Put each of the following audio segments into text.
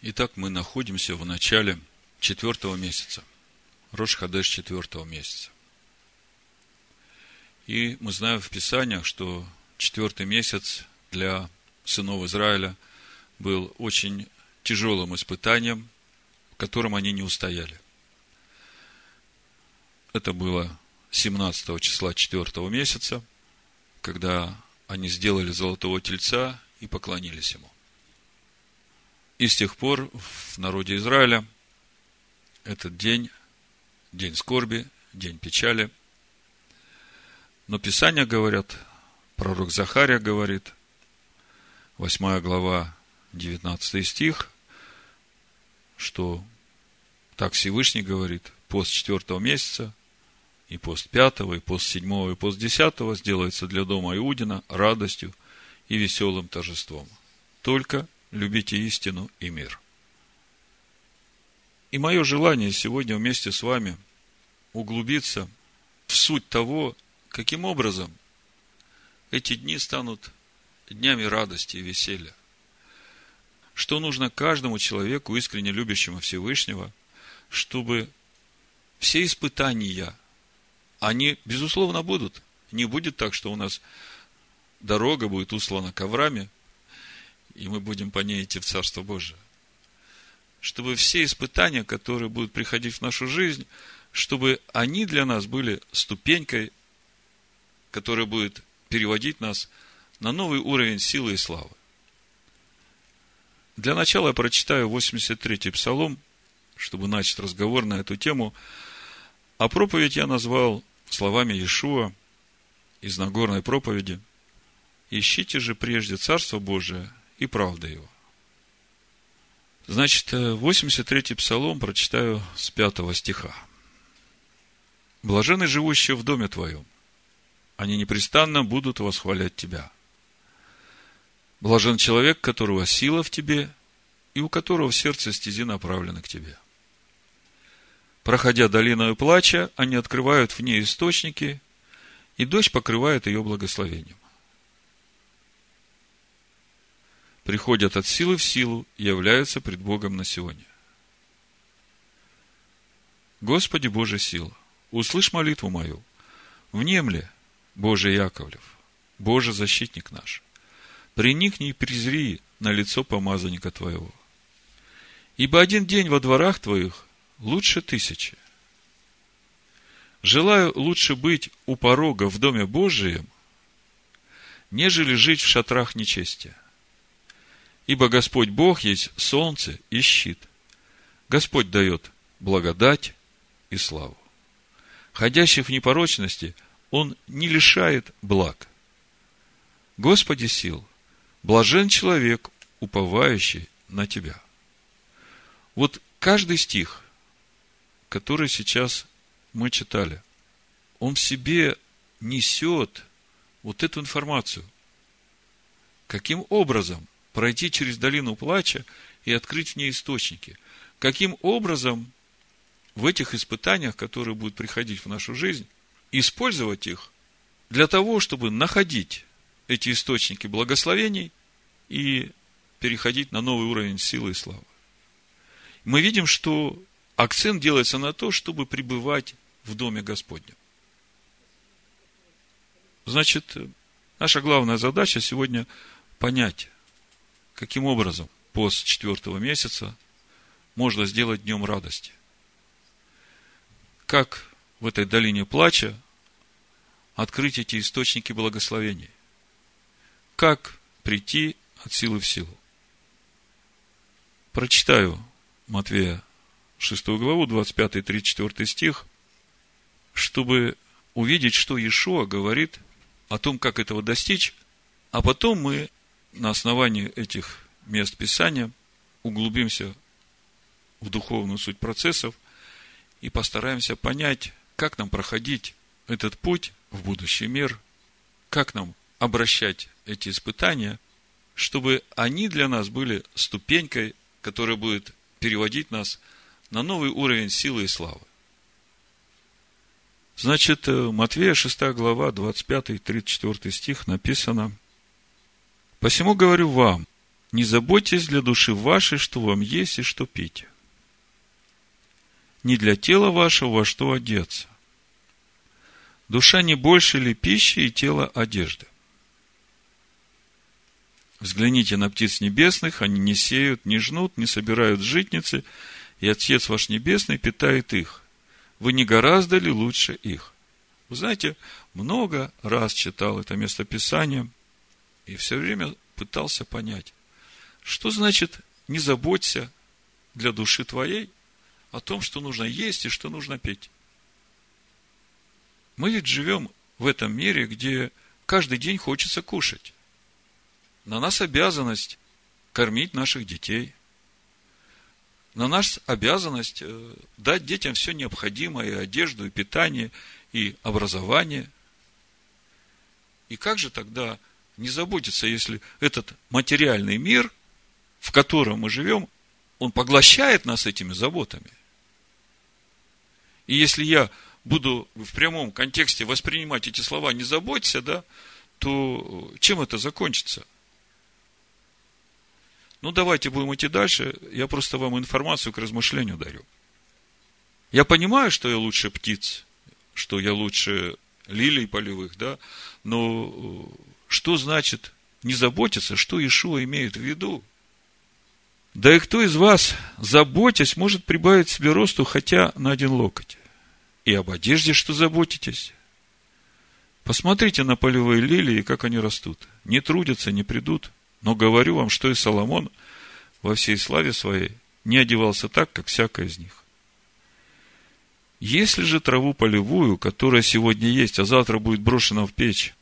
Итак, мы находимся в начале четвертого месяца. Рош Хадеш четвертого месяца. И мы знаем в Писаниях, что четвертый месяц для сынов Израиля был очень тяжелым испытанием, в котором они не устояли. Это было 17 числа четвертого месяца, когда они сделали золотого тельца и поклонились ему. И с тех пор в народе Израиля этот день, день скорби, день печали. Но Писания говорят, пророк Захария говорит, 8 глава, 19 стих, что так Всевышний говорит, пост четвертого месяца, и пост пятого, и пост седьмого, и пост десятого сделается для дома Иудина радостью и веселым торжеством. Только любите истину и мир. И мое желание сегодня вместе с вами углубиться в суть того, каким образом эти дни станут днями радости и веселья. Что нужно каждому человеку, искренне любящему Всевышнего, чтобы все испытания, они, безусловно, будут. Не будет так, что у нас дорога будет услана коврами, и мы будем по ней идти в Царство Божие. Чтобы все испытания, которые будут приходить в нашу жизнь, чтобы они для нас были ступенькой, которая будет переводить нас на новый уровень силы и славы. Для начала я прочитаю 83-й псалом, чтобы начать разговор на эту тему. А проповедь я назвал словами Иешуа из Нагорной проповеди. «Ищите же прежде Царство Божие и правда его. Значит, 83-й псалом прочитаю с 5 стиха. Блажены живущие в доме твоем, они непрестанно будут восхвалять тебя. Блажен человек, которого сила в тебе, и у которого в сердце стези направлены к тебе. Проходя долиною плача, они открывают в ней источники, и дождь покрывает ее благословением. Приходят от силы в силу и являются пред Богом на сегодня. Господи Боже сила, услышь молитву мою, внемли, Боже Яковлев, Боже защитник наш, приникни и презри на лицо помазанника Твоего. Ибо один день во дворах Твоих лучше тысячи. Желаю лучше быть у порога в Доме Божием, нежели жить в шатрах нечестия. Ибо Господь Бог есть солнце и щит. Господь дает благодать и славу. Ходящих в непорочности Он не лишает благ. Господи сил, блажен человек, уповающий на Тебя. Вот каждый стих, который сейчас мы читали, он в себе несет вот эту информацию. Каким образом пройти через долину плача и открыть в ней источники. Каким образом в этих испытаниях, которые будут приходить в нашу жизнь, использовать их для того, чтобы находить эти источники благословений и переходить на новый уровень силы и славы. Мы видим, что акцент делается на то, чтобы пребывать в Доме Господнем. Значит, наша главная задача сегодня понять, каким образом пост четвертого месяца можно сделать днем радости. Как в этой долине плача открыть эти источники благословений. Как прийти от силы в силу. Прочитаю Матвея 6 главу, 25-34 стих, чтобы увидеть, что Иешуа говорит о том, как этого достичь, а потом мы на основании этих мест Писания углубимся в духовную суть процессов и постараемся понять, как нам проходить этот путь в будущий мир, как нам обращать эти испытания, чтобы они для нас были ступенькой, которая будет переводить нас на новый уровень силы и славы. Значит, э, Матвея 6 глава, 25-34 стих написано – Посему говорю вам, Не заботьтесь для души вашей, что вам есть и что пить. Не для тела вашего, во что одеться. Душа не больше ли пищи и тело одежды? Взгляните на птиц небесных, они не сеют, не жнут, не собирают житницы, и Отец ваш Небесный питает их. Вы не гораздо ли лучше их? Вы знаете, много раз читал это местописание, и все время пытался понять, что значит не заботься для души твоей о том, что нужно есть и что нужно петь. Мы ведь живем в этом мире, где каждый день хочется кушать. На нас обязанность кормить наших детей. На нас обязанность э, дать детям все необходимое, и одежду, и питание, и образование. И как же тогда не заботиться, если этот материальный мир, в котором мы живем, он поглощает нас этими заботами? И если я буду в прямом контексте воспринимать эти слова «не заботься», да, то чем это закончится – ну, давайте будем идти дальше. Я просто вам информацию к размышлению дарю. Я понимаю, что я лучше птиц, что я лучше лилий полевых, да, но э, что значит не заботиться, что Ишуа имеет в виду? Да и кто из вас, заботясь, может прибавить себе росту хотя на один локоть? И об одежде, что заботитесь? Посмотрите на полевые лилии, как они растут. Не трудятся, не придут. Но говорю вам, что и Соломон во всей славе своей не одевался так, как всякая из них. Если же траву полевую, которая сегодня есть, а завтра будет брошена в печь,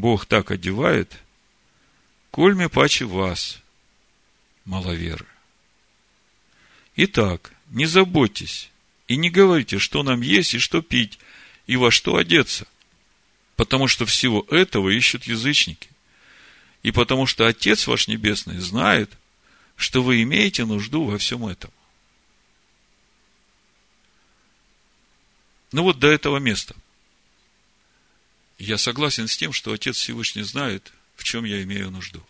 Бог так одевает, кольме паче вас, маловеры. Итак, не заботьтесь и не говорите, что нам есть и что пить, и во что одеться, потому что всего этого ищут язычники и потому что Отец ваш Небесный знает, что вы имеете нужду во всем этом. Ну вот до этого места. Я согласен с тем, что Отец Всевышний знает, в чем я имею нужду.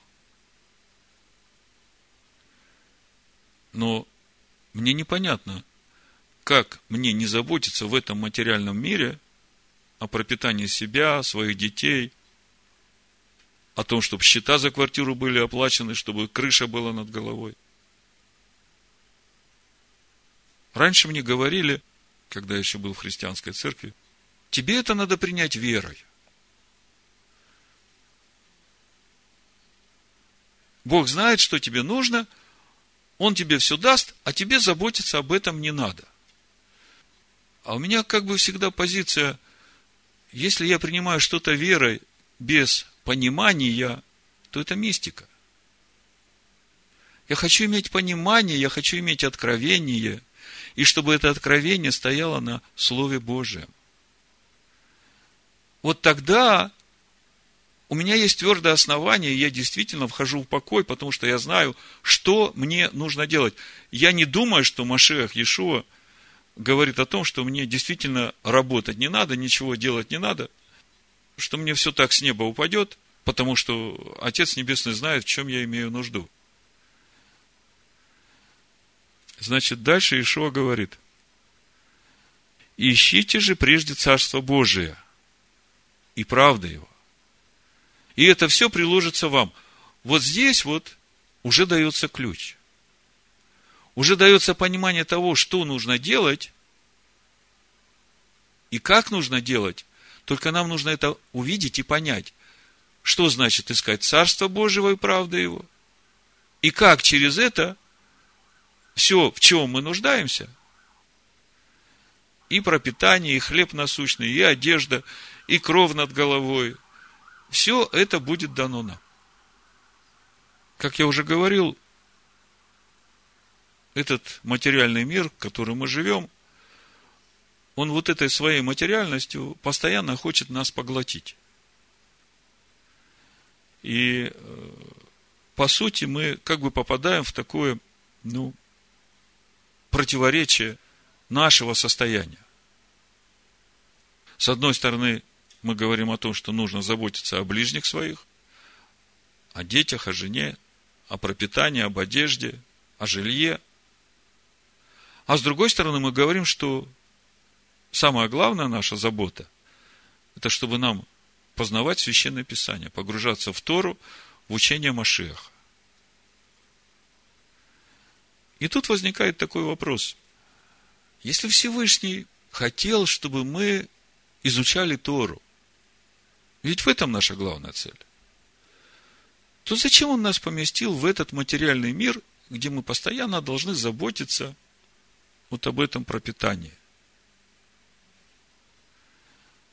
Но мне непонятно, как мне не заботиться в этом материальном мире о пропитании себя, своих детей, о том, чтобы счета за квартиру были оплачены, чтобы крыша была над головой. Раньше мне говорили, когда я еще был в христианской церкви, тебе это надо принять верой. Бог знает, что тебе нужно, Он тебе все даст, а тебе заботиться об этом не надо. А у меня как бы всегда позиция, если я принимаю что-то верой без понимания, то это мистика. Я хочу иметь понимание, я хочу иметь откровение, и чтобы это откровение стояло на Слове Божьем. Вот тогда у меня есть твердое основание, я действительно вхожу в покой, потому что я знаю, что мне нужно делать. Я не думаю, что Машех Иешуа говорит о том, что мне действительно работать не надо, ничего делать не надо что мне все так с неба упадет, потому что Отец Небесный знает, в чем я имею нужду. Значит, дальше Ишуа говорит, ищите же прежде Царство Божие и правда Его. И это все приложится вам. Вот здесь вот уже дается ключ. Уже дается понимание того, что нужно делать и как нужно делать, только нам нужно это увидеть и понять, что значит искать Царство Божьего и правда Его. И как через это все, в чем мы нуждаемся, и пропитание, и хлеб насущный, и одежда, и кровь над головой, все это будет дано нам. Как я уже говорил, этот материальный мир, в котором мы живем, он вот этой своей материальностью постоянно хочет нас поглотить. И э, по сути мы как бы попадаем в такое, ну, противоречие нашего состояния. С одной стороны, мы говорим о том, что нужно заботиться о ближних своих, о детях, о жене, о пропитании, об одежде, о жилье. А с другой стороны, мы говорим, что самая главная наша забота – это чтобы нам познавать Священное Писание, погружаться в Тору, в учение Машеха. И тут возникает такой вопрос. Если Всевышний хотел, чтобы мы изучали Тору, ведь в этом наша главная цель, то зачем Он нас поместил в этот материальный мир, где мы постоянно должны заботиться вот об этом пропитании?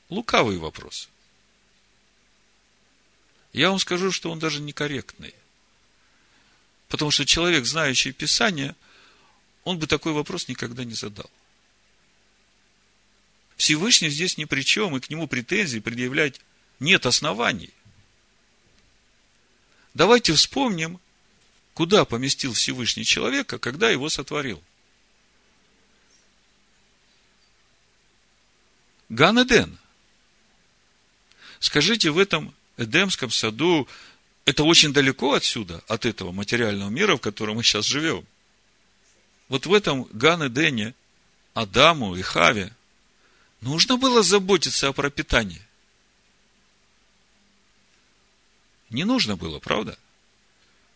Лукавый вопрос. Я вам скажу, что он даже некорректный. Потому что человек, знающий Писание, он бы такой вопрос никогда не задал. Всевышний здесь ни при чем, и к нему претензий предъявлять нет оснований. Давайте вспомним, куда поместил Всевышний человека, когда его сотворил. Ган-Эден. Скажите, в этом Эдемском саду это очень далеко отсюда, от этого материального мира, в котором мы сейчас живем. Вот в этом Ган-Эдене Адаму и Хаве нужно было заботиться о пропитании. Не нужно было, правда?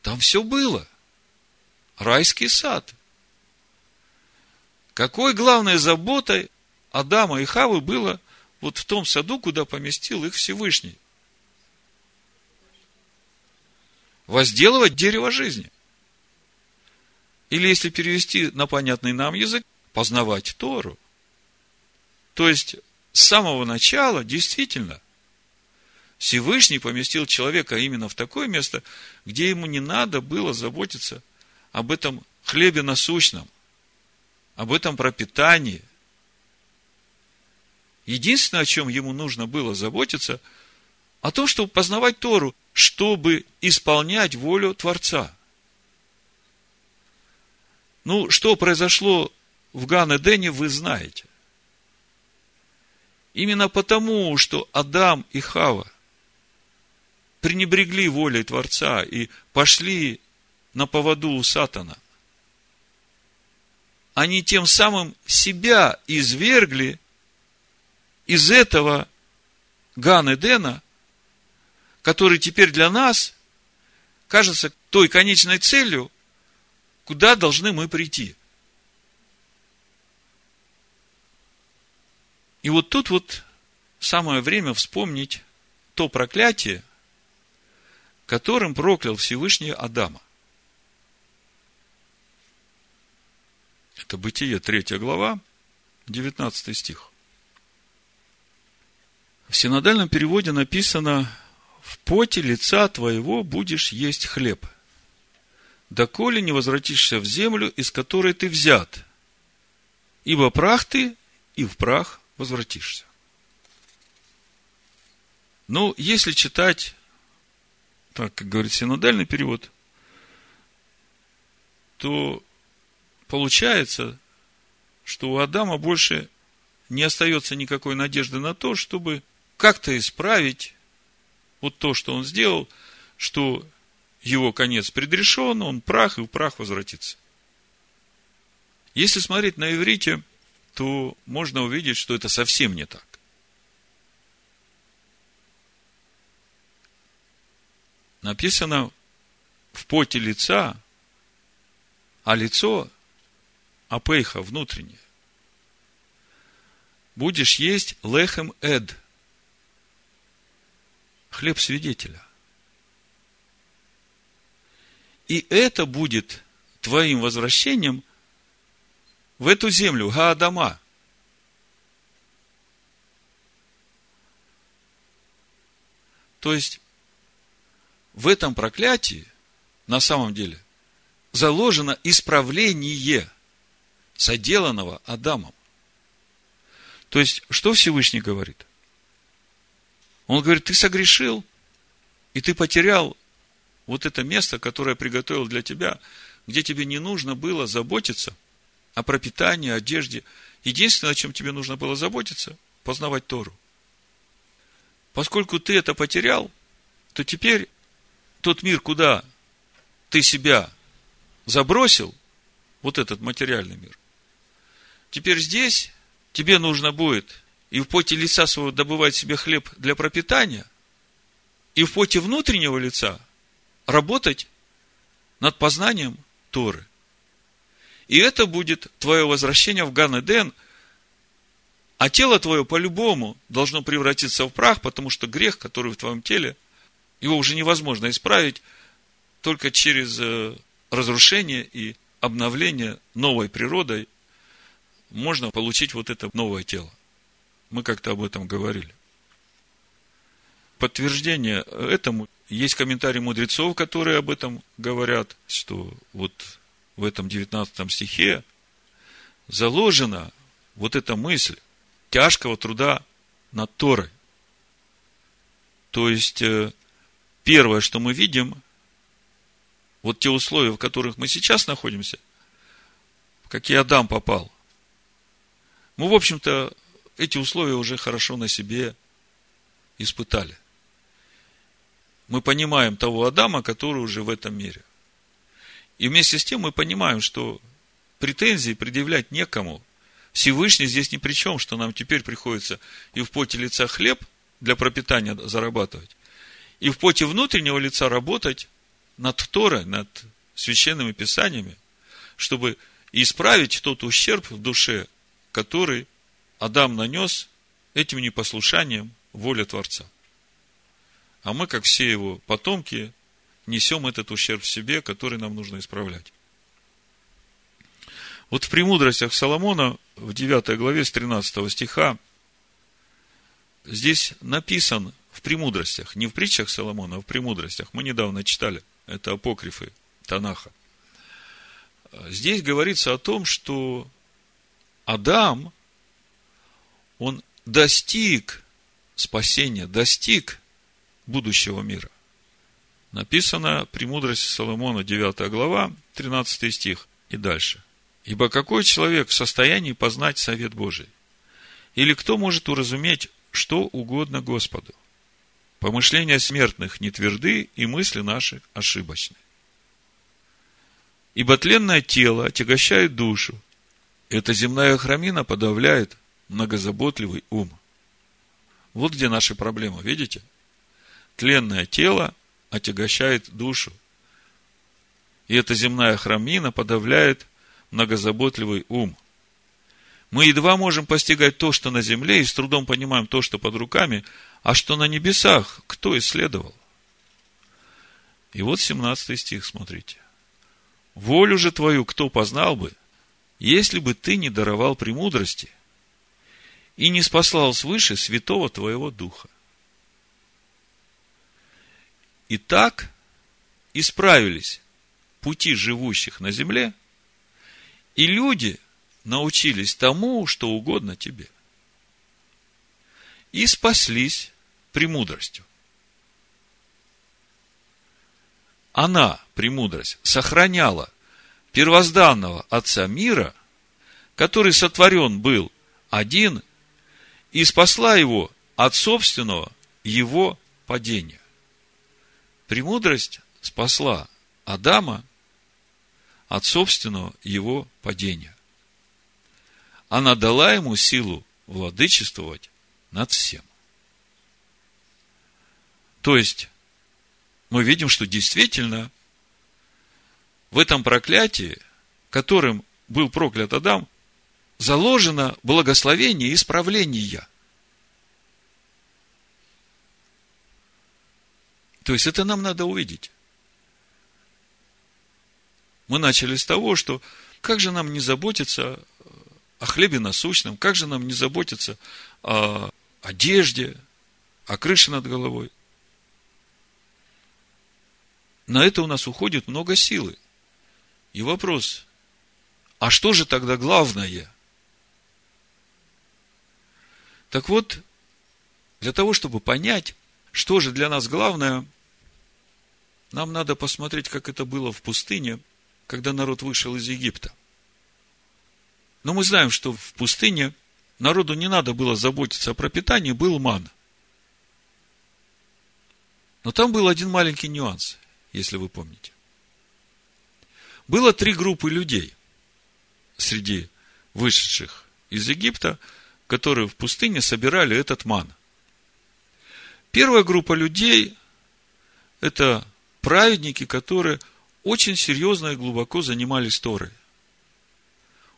Там все было. Райский сад. Какой главной заботой Адама и Хавы было вот в том саду, куда поместил их Всевышний? Возделывать дерево жизни. Или, если перевести на понятный нам язык, познавать Тору. То есть, с самого начала, действительно, Всевышний поместил человека именно в такое место, где ему не надо было заботиться об этом хлебе насущном, об этом пропитании. Единственное, о чем ему нужно было заботиться, о том, чтобы познавать Тору, чтобы исполнять волю Творца. Ну, что произошло в Ган-Эдене, вы знаете. Именно потому, что Адам и Хава пренебрегли волей Творца и пошли на поводу у Сатана, они тем самым себя извергли из этого Ган-Эдена, который теперь для нас кажется той конечной целью, куда должны мы прийти. И вот тут вот самое время вспомнить то проклятие, которым проклял Всевышний Адама. Это Бытие, 3 глава, 19 стих. В синодальном переводе написано «В поте лица твоего будешь есть хлеб, доколе не возвратишься в землю, из которой ты взят, ибо прах ты, и в прах возвратишься». Ну, если читать так как говорит синодальный перевод, то получается, что у Адама больше не остается никакой надежды на то, чтобы как-то исправить вот то, что он сделал, что его конец предрешен, он прах и в прах возвратится. Если смотреть на иврите, то можно увидеть, что это совсем не так. Написано в поте лица, а лицо апейха внутреннее. Будешь есть лехем эд, хлеб свидетеля. И это будет твоим возвращением в эту землю, Гаадама. То есть, в этом проклятии на самом деле заложено исправление соделанного Адамом. То есть, что Всевышний говорит? Он говорит, ты согрешил, и ты потерял вот это место, которое приготовил для тебя, где тебе не нужно было заботиться о пропитании, одежде. Единственное, о чем тебе нужно было заботиться, познавать Тору. Поскольку ты это потерял, то теперь тот мир, куда ты себя забросил, вот этот материальный мир, теперь здесь тебе нужно будет и в поте лица своего добывать себе хлеб для пропитания, и в поте внутреннего лица работать над познанием Торы. И это будет твое возвращение в Ган-Эден, а тело твое по-любому должно превратиться в прах, потому что грех, который в твоем теле, его уже невозможно исправить только через э, разрушение и обновление новой природой можно получить вот это новое тело. Мы как-то об этом говорили. Подтверждение этому есть комментарии мудрецов, которые об этом говорят, что вот в этом 19 стихе заложена вот эта мысль тяжкого труда над Торой. То есть, э, первое, что мы видим, вот те условия, в которых мы сейчас находимся, в какие Адам попал, мы, в общем-то, эти условия уже хорошо на себе испытали. Мы понимаем того Адама, который уже в этом мире. И вместе с тем мы понимаем, что претензии предъявлять некому. Всевышний здесь ни при чем, что нам теперь приходится и в поте лица хлеб для пропитания зарабатывать, и в поте внутреннего лица работать над Торой, над священными писаниями, чтобы исправить тот ущерб в душе, который Адам нанес этим непослушанием воле Творца. А мы, как все его потомки, несем этот ущерб в себе, который нам нужно исправлять. Вот в «Премудростях Соломона» в 9 главе с 13 стиха здесь написан в «Премудростях», не в притчах Соломона, а в «Премудростях». Мы недавно читали, это апокрифы Танаха. Здесь говорится о том, что Адам, он достиг спасения, достиг будущего мира. Написано «Премудрость Соломона», 9 глава, 13 стих и дальше. «Ибо какой человек в состоянии познать совет Божий? Или кто может уразуметь, что угодно Господу? Помышления смертных не тверды, и мысли наши ошибочны. Ибо тленное тело отягощает душу, эта земная храмина подавляет многозаботливый ум. Вот где наши проблемы, видите? Тленное тело отягощает душу. И эта земная храмина подавляет многозаботливый ум. Мы едва можем постигать то, что на земле, и с трудом понимаем то, что под руками, а что на небесах, кто исследовал? И вот 17 стих, смотрите. Волю же твою кто познал бы, если бы ты не даровал премудрости и не спаслал свыше святого твоего духа. И так исправились пути живущих на земле, и люди научились тому, что угодно тебе. И спаслись премудростью. Она, премудрость, сохраняла первозданного Отца мира, который сотворен был один, и спасла его от собственного его падения. Премудрость спасла Адама от собственного его падения. Она дала ему силу владычествовать над всем. То есть, мы видим, что действительно в этом проклятии, которым был проклят Адам, заложено благословение исправления. То есть это нам надо увидеть. Мы начали с того, что как же нам не заботиться о хлебе насущном, как же нам не заботиться о одежде, о крыше над головой. На это у нас уходит много силы. И вопрос, а что же тогда главное? Так вот, для того, чтобы понять, что же для нас главное, нам надо посмотреть, как это было в пустыне, когда народ вышел из Египта. Но мы знаем, что в пустыне народу не надо было заботиться о пропитании, был ман. Но там был один маленький нюанс, если вы помните. Было три группы людей среди вышедших из Египта, которые в пустыне собирали этот ман. Первая группа людей – это праведники, которые очень серьезно и глубоко занимались Торой.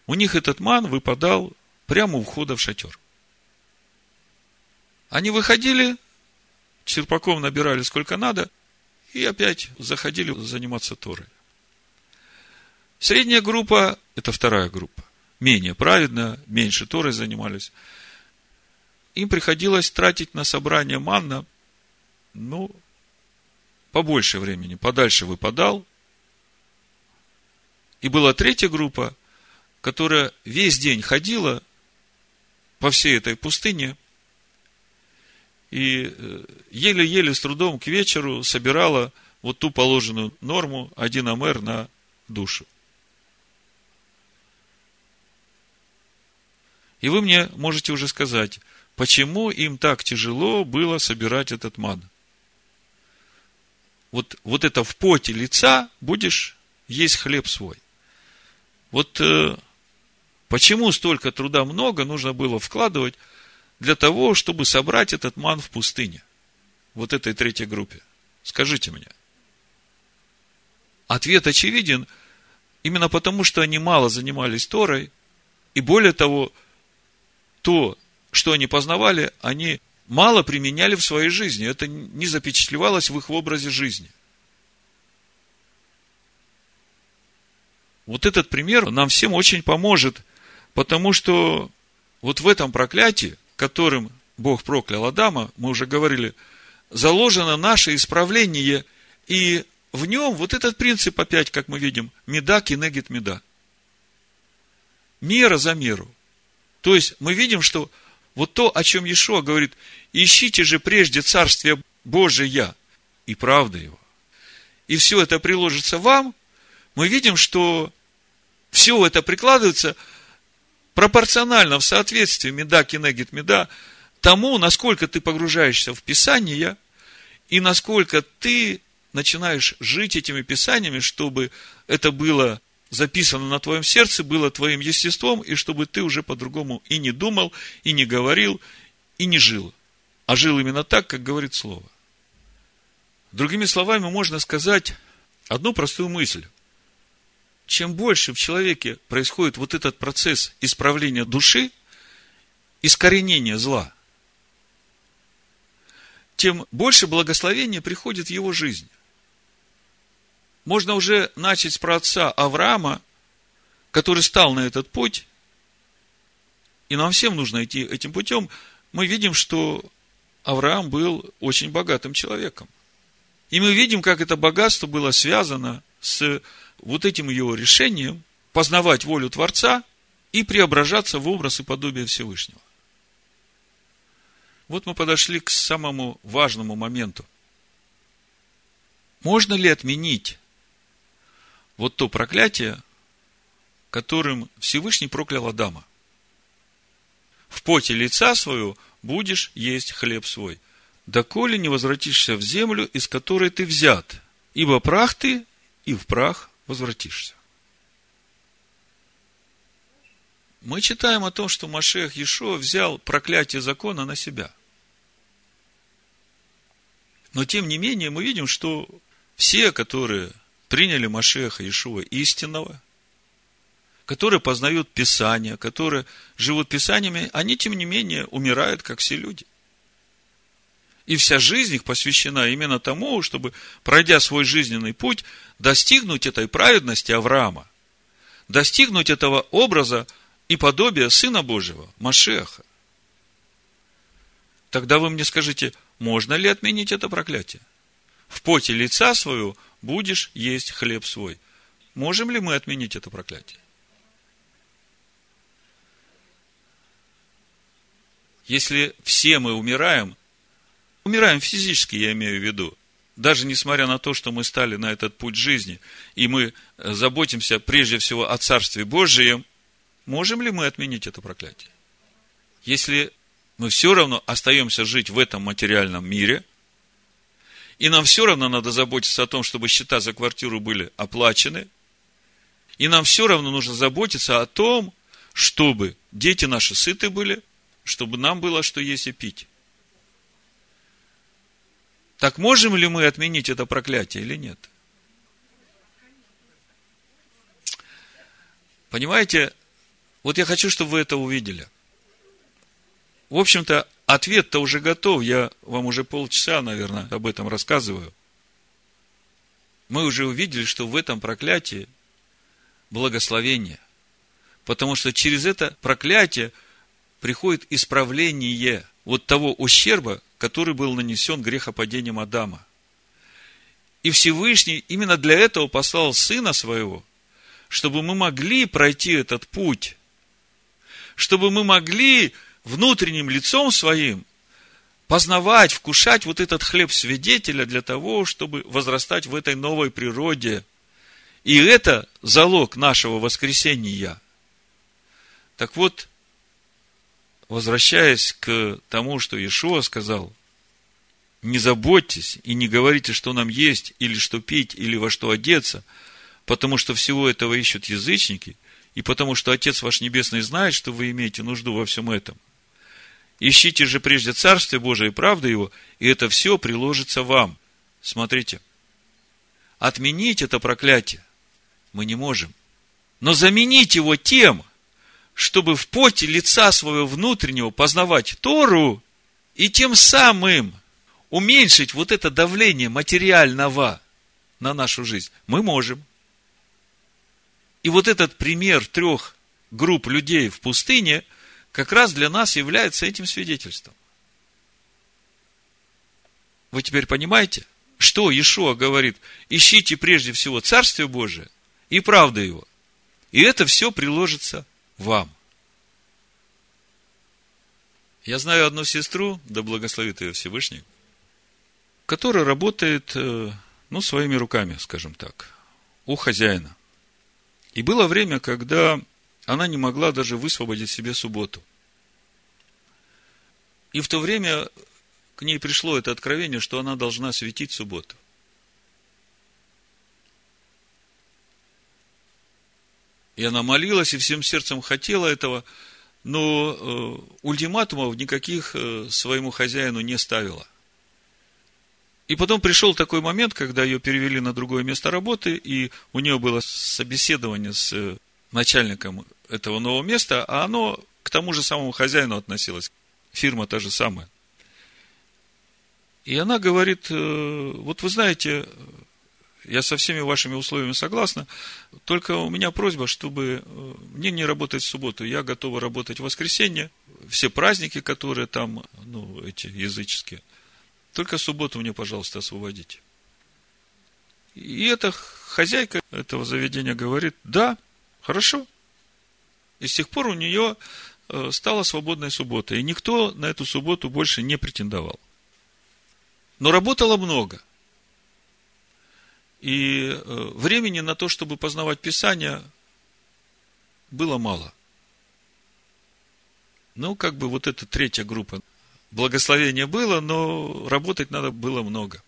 У них этот ман выпадал прямо у входа в шатер. Они выходили, черпаком набирали сколько надо, и опять заходили заниматься Торой. Средняя группа – это вторая группа. Менее праведная, меньше Торой занимались. Им приходилось тратить на собрание манна, ну, побольше времени, подальше выпадал. И была третья группа, которая весь день ходила по всей этой пустыне и э, еле-еле с трудом к вечеру собирала вот ту положенную норму, один амер на душу. И вы мне можете уже сказать, почему им так тяжело было собирать этот ман. Вот, вот это в поте лица будешь есть хлеб свой. Вот э, почему столько труда много нужно было вкладывать для того, чтобы собрать этот ман в пустыне? Вот этой третьей группе. Скажите мне. Ответ очевиден, именно потому, что они мало занимались Торой, и более того, то, что они познавали, они мало применяли в своей жизни. Это не запечатлевалось в их образе жизни. Вот этот пример нам всем очень поможет, потому что вот в этом проклятии, которым Бог проклял Адама, мы уже говорили, заложено наше исправление, и в нем вот этот принцип опять, как мы видим, меда кинегит меда. Мера за меру. То есть мы видим, что вот то, о чем Иешуа говорит, ищите же прежде Царствие Божие и правда Его. И все это приложится вам, мы видим, что все это прикладывается пропорционально в соответствии меда, кинегит, меда, тому, насколько ты погружаешься в Писание, и насколько ты начинаешь жить этими Писаниями, чтобы это было записано на твоем сердце, было твоим естеством, и чтобы ты уже по-другому и не думал, и не говорил, и не жил, а жил именно так, как говорит Слово. Другими словами, можно сказать одну простую мысль. Чем больше в человеке происходит вот этот процесс исправления души, искоренения зла, тем больше благословения приходит в его жизнь. Можно уже начать с праотца Авраама, который стал на этот путь, и нам всем нужно идти этим путем. Мы видим, что Авраам был очень богатым человеком. И мы видим, как это богатство было связано с вот этим его решением познавать волю Творца и преображаться в образ и подобие Всевышнего. Вот мы подошли к самому важному моменту. Можно ли отменить вот то проклятие, которым Всевышний проклял Адама. В поте лица свою будешь есть хлеб свой, доколе не возвратишься в землю, из которой ты взят, ибо прах ты, и в прах возвратишься. Мы читаем о том, что Машех Ешо взял проклятие закона на себя. Но тем не менее мы видим, что все, которые приняли Машеха Иешуа истинного, которые познают Писание, которые живут Писаниями, они, тем не менее, умирают, как все люди. И вся жизнь их посвящена именно тому, чтобы, пройдя свой жизненный путь, достигнуть этой праведности Авраама, достигнуть этого образа и подобия Сына Божьего, Машеха. Тогда вы мне скажите, можно ли отменить это проклятие? В поте лица свою будешь есть хлеб свой. Можем ли мы отменить это проклятие? Если все мы умираем, умираем физически, я имею в виду, даже несмотря на то, что мы стали на этот путь жизни, и мы заботимся прежде всего о Царстве Божьем, можем ли мы отменить это проклятие? Если мы все равно остаемся жить в этом материальном мире – и нам все равно надо заботиться о том, чтобы счета за квартиру были оплачены. И нам все равно нужно заботиться о том, чтобы дети наши сыты были, чтобы нам было что есть и пить. Так можем ли мы отменить это проклятие или нет? Понимаете, вот я хочу, чтобы вы это увидели. В общем-то, ответ-то уже готов. Я вам уже полчаса, наверное, об этом рассказываю. Мы уже увидели, что в этом проклятии благословение. Потому что через это проклятие приходит исправление вот того ущерба, который был нанесен грехопадением Адама. И Всевышний именно для этого послал Сына Своего, чтобы мы могли пройти этот путь, чтобы мы могли внутренним лицом своим познавать, вкушать вот этот хлеб свидетеля для того, чтобы возрастать в этой новой природе. И это залог нашего воскресения. Так вот, возвращаясь к тому, что Иешуа сказал, не заботьтесь и не говорите, что нам есть, или что пить, или во что одеться, потому что всего этого ищут язычники, и потому что Отец ваш Небесный знает, что вы имеете нужду во всем этом – Ищите же прежде Царствие Божие и правды Его, и это все приложится вам. Смотрите. Отменить это проклятие мы не можем. Но заменить его тем, чтобы в поте лица своего внутреннего познавать Тору, и тем самым уменьшить вот это давление материального на нашу жизнь, мы можем. И вот этот пример трех групп людей в пустыне – как раз для нас является этим свидетельством. Вы теперь понимаете, что Иешуа говорит? Ищите прежде всего Царствие Божие и правду Его. И это все приложится вам. Я знаю одну сестру, да благословит ее Всевышний, которая работает, э, ну, своими руками, скажем так, у хозяина. И было время, когда она не могла даже высвободить себе субботу. И в то время к ней пришло это откровение, что она должна светить субботу. И она молилась и всем сердцем хотела этого, но э, ультиматумов никаких э, своему хозяину не ставила. И потом пришел такой момент, когда ее перевели на другое место работы, и у нее было собеседование с э, начальником этого нового места, а оно к тому же самому хозяину относилось. Фирма та же самая. И она говорит, «Э, вот вы знаете, я со всеми вашими условиями согласна, только у меня просьба, чтобы э, мне не работать в субботу, я готова работать в воскресенье, все праздники, которые там, ну, эти языческие, только субботу мне, пожалуйста, освободите. И эта хозяйка этого заведения говорит, да, хорошо. И с тех пор у нее э, стала свободная суббота, и никто на эту субботу больше не претендовал. Но работало много. И э, времени на то, чтобы познавать Писание, было мало. Ну, как бы вот эта третья группа. Благословение было, но работать надо было много.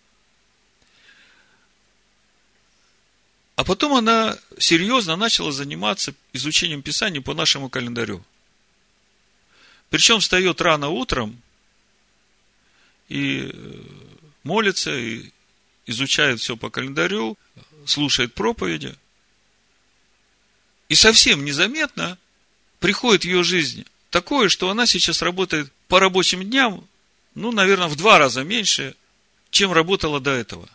А потом она серьезно начала заниматься изучением Писания по нашему календарю. Причем встает рано утром и э, молится, и изучает все по календарю, слушает проповеди. И совсем незаметно приходит в ее жизнь такое, что она сейчас работает по рабочим дням, ну, наверное, в два раза меньше, чем работала до этого.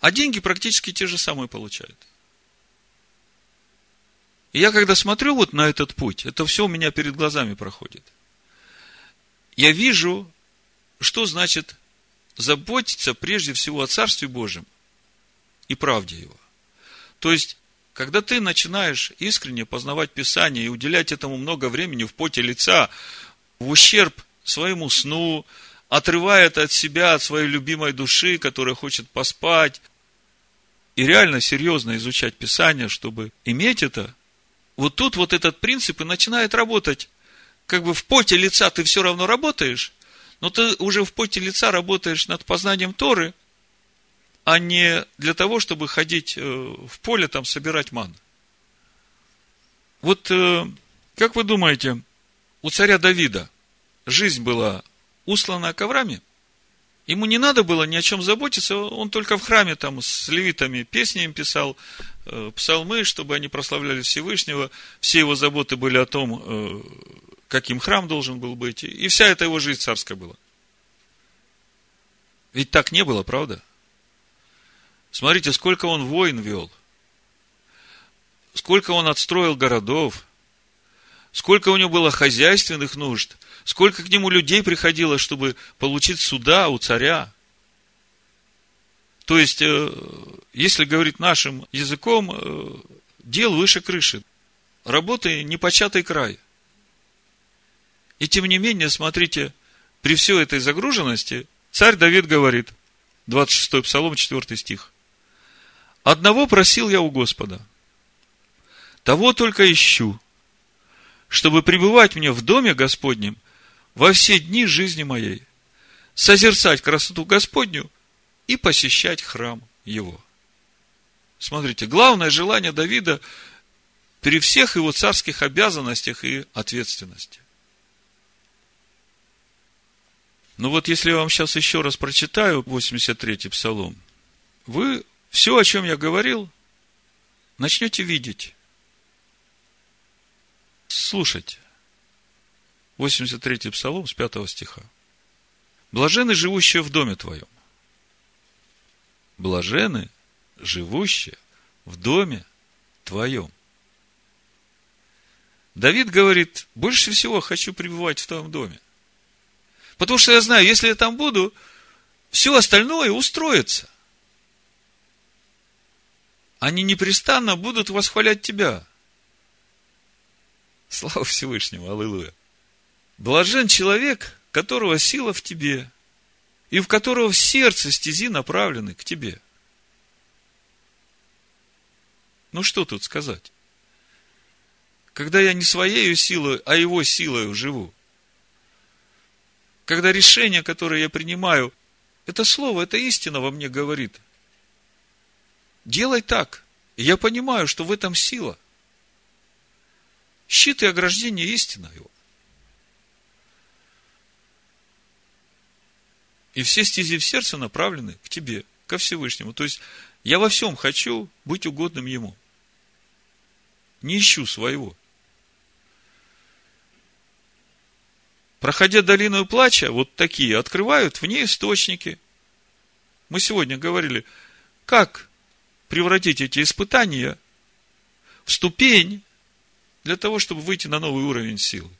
А деньги практически те же самые получает. И я когда смотрю вот на этот путь, это все у меня перед глазами проходит. Я вижу, что значит заботиться прежде всего о Царстве Божьем и правде Его. То есть, когда ты начинаешь искренне познавать Писание и уделять этому много времени в поте лица, в ущерб своему сну, отрывая это от себя, от своей любимой души, которая хочет поспать, и реально серьезно изучать Писание, чтобы иметь это, вот тут вот этот принцип и начинает работать. Как бы в поте лица ты все равно работаешь, но ты уже в поте лица работаешь над познанием Торы, а не для того, чтобы ходить э, в поле, там, собирать ман. Вот э, как вы думаете, у царя Давида жизнь была услана коврами? Ему не надо было ни о чем заботиться, он только в храме там с левитами песни им писал, э, псалмы, чтобы они прославляли Всевышнего. Все его заботы были о том, каким храм должен был быть. И вся эта его жизнь царская была. Ведь так не было, правда? Смотрите, сколько он войн вел. Сколько он отстроил городов. Сколько у него было хозяйственных нужд. Сколько к нему людей приходило, чтобы получить суда у царя. То есть, э, если говорить нашим языком, э, дел выше крыши. Работы непочатый край. И тем не менее, смотрите, при всей этой загруженности, царь Давид говорит, 26 Псалом, 4 стих. Одного просил я у Господа, того только ищу, чтобы пребывать мне в доме Господнем во все дни жизни моей, созерцать красоту Господню и посещать храм Его. Смотрите, главное желание Давида при всех его царских обязанностях и ответственности. Ну вот, если я вам сейчас еще раз прочитаю 83-й псалом, вы все, о чем я говорил, начнете видеть. Слушайте. 83-й псалом с 5 стиха. Блажены, живущие в доме твоем. Блажены, живущие в доме твоем. Давид говорит, больше всего хочу пребывать в твоем доме. Потому что я знаю, если я там буду, все остальное устроится. Они непрестанно будут восхвалять тебя. Слава Всевышнему, аллилуйя. Блажен человек, которого сила в тебе, и в которого в сердце стези направлены к тебе. Ну что тут сказать? Когда я не своей силой, а его силой живу. Когда решение, которое я принимаю, это слово, это истина во мне говорит. Делай так. Я понимаю, что в этом сила. Щит и ограждение истина его. И все стези в сердце направлены к тебе, ко Всевышнему. То есть, я во всем хочу быть угодным Ему. Не ищу своего. Проходя долину плача, вот такие открывают в ней источники. Мы сегодня говорили, как превратить эти испытания в ступень для того, чтобы выйти на новый уровень силы.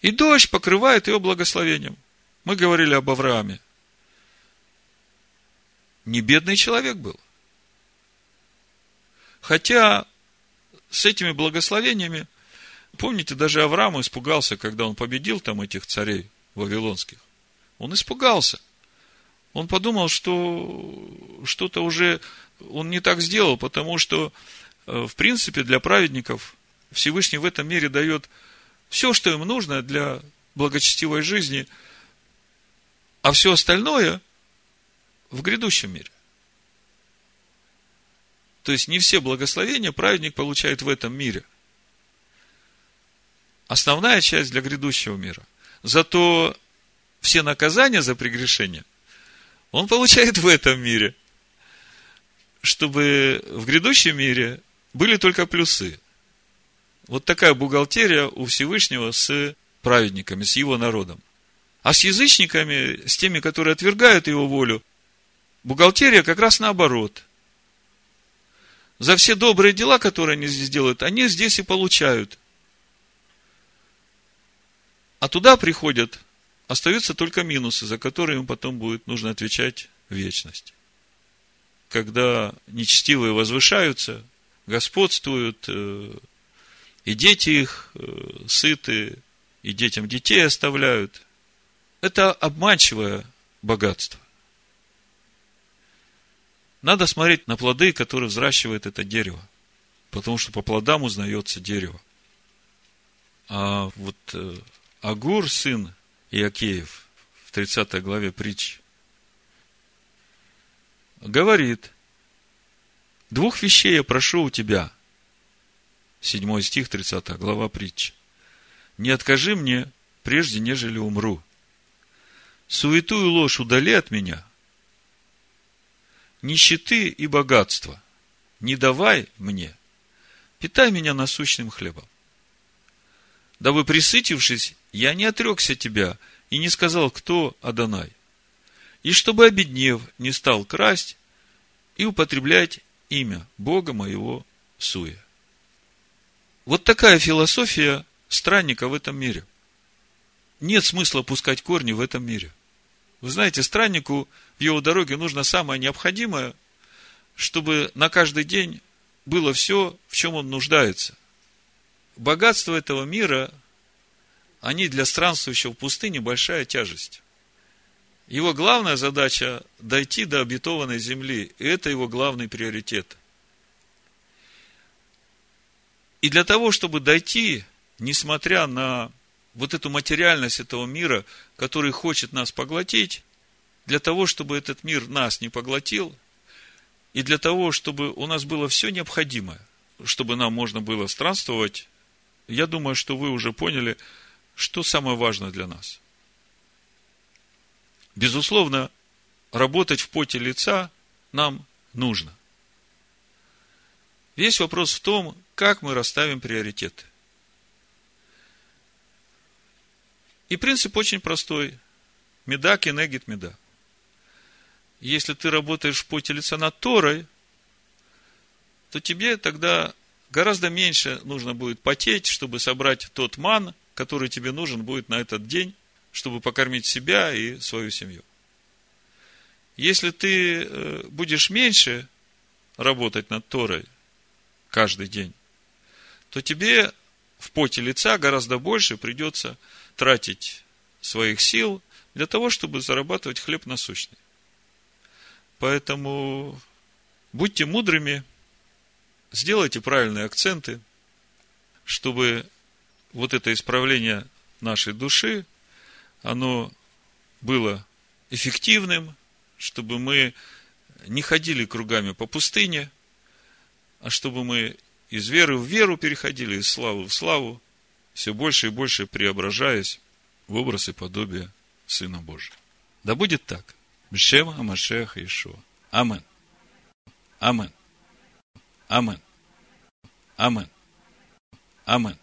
И дождь покрывает его благословением. Мы говорили об Аврааме. Не бедный человек был. Хотя с этими благословениями Помните, даже Авраам испугался, когда он победил там этих царей вавилонских. Он испугался. Он подумал, что что-то уже он не так сделал, потому что, э, в принципе, для праведников Всевышний в этом мире дает все, что им нужно для благочестивой жизни, а все остальное в грядущем мире. То есть не все благословения праведник получает в этом мире – основная часть для грядущего мира. Зато все наказания за прегрешение он получает в этом мире, чтобы в грядущем мире были только плюсы. Вот такая бухгалтерия у Всевышнего с праведниками, с его народом. А с язычниками, с теми, которые отвергают его волю, бухгалтерия как раз наоборот. За все добрые дела, которые они здесь делают, они здесь и получают – а туда приходят, остаются только минусы, за которые им потом будет нужно отвечать в вечности. Когда нечестивые возвышаются, господствуют, э, и дети их э, сыты, и детям детей оставляют. Это обманчивое богатство. Надо смотреть на плоды, которые взращивает это дерево. Потому что по плодам узнается дерево. А вот э, Агур, сын Иакеев, в 30 главе притч, говорит, двух вещей я прошу у тебя. 7 стих, 30 глава притчи. Не откажи мне, прежде нежели умру. Суету и ложь удали от меня. Нищеты и богатства не давай мне. Питай меня насущным хлебом. Дабы присытившись, я не отрекся тебя и не сказал, кто Адонай. И чтобы, обеднев, не стал красть и употреблять имя Бога моего Суя. Вот такая философия странника в этом мире. Нет смысла пускать корни в этом мире. Вы знаете, страннику в его дороге нужно самое необходимое, чтобы на каждый день было все, в чем он нуждается. Богатство этого мира, они для странствующего в пустыне большая тяжесть. Его главная задача – дойти до обетованной земли. И это его главный приоритет. И для того, чтобы дойти, несмотря на вот эту материальность этого мира, который хочет нас поглотить, для того, чтобы этот мир нас не поглотил, и для того, чтобы у нас было все необходимое, чтобы нам можно было странствовать, я думаю, что вы уже поняли, что самое важное для нас. Безусловно, работать в поте лица нам нужно. Весь вопрос в том, как мы расставим приоритеты. И принцип очень простой. Меда кенегит меда. Если ты работаешь в поте лица над Торой, то тебе тогда гораздо меньше нужно будет потеть, чтобы собрать тот ман, который тебе нужен будет на этот день, чтобы покормить себя и свою семью. Если ты э, будешь меньше работать над Торой каждый день, то тебе в поте лица гораздо больше придется тратить своих сил для того, чтобы зарабатывать хлеб насущный. Поэтому будьте мудрыми, сделайте правильные акценты, чтобы вот это исправление нашей души, оно было эффективным, чтобы мы не ходили кругами по пустыне, а чтобы мы из веры в веру переходили, из славы в славу, все больше и больше преображаясь в образ и подобие Сына Божия. Да будет так. Бшема Амашеха Ишуа. Амен. Амен. Амен. Амен. Амен.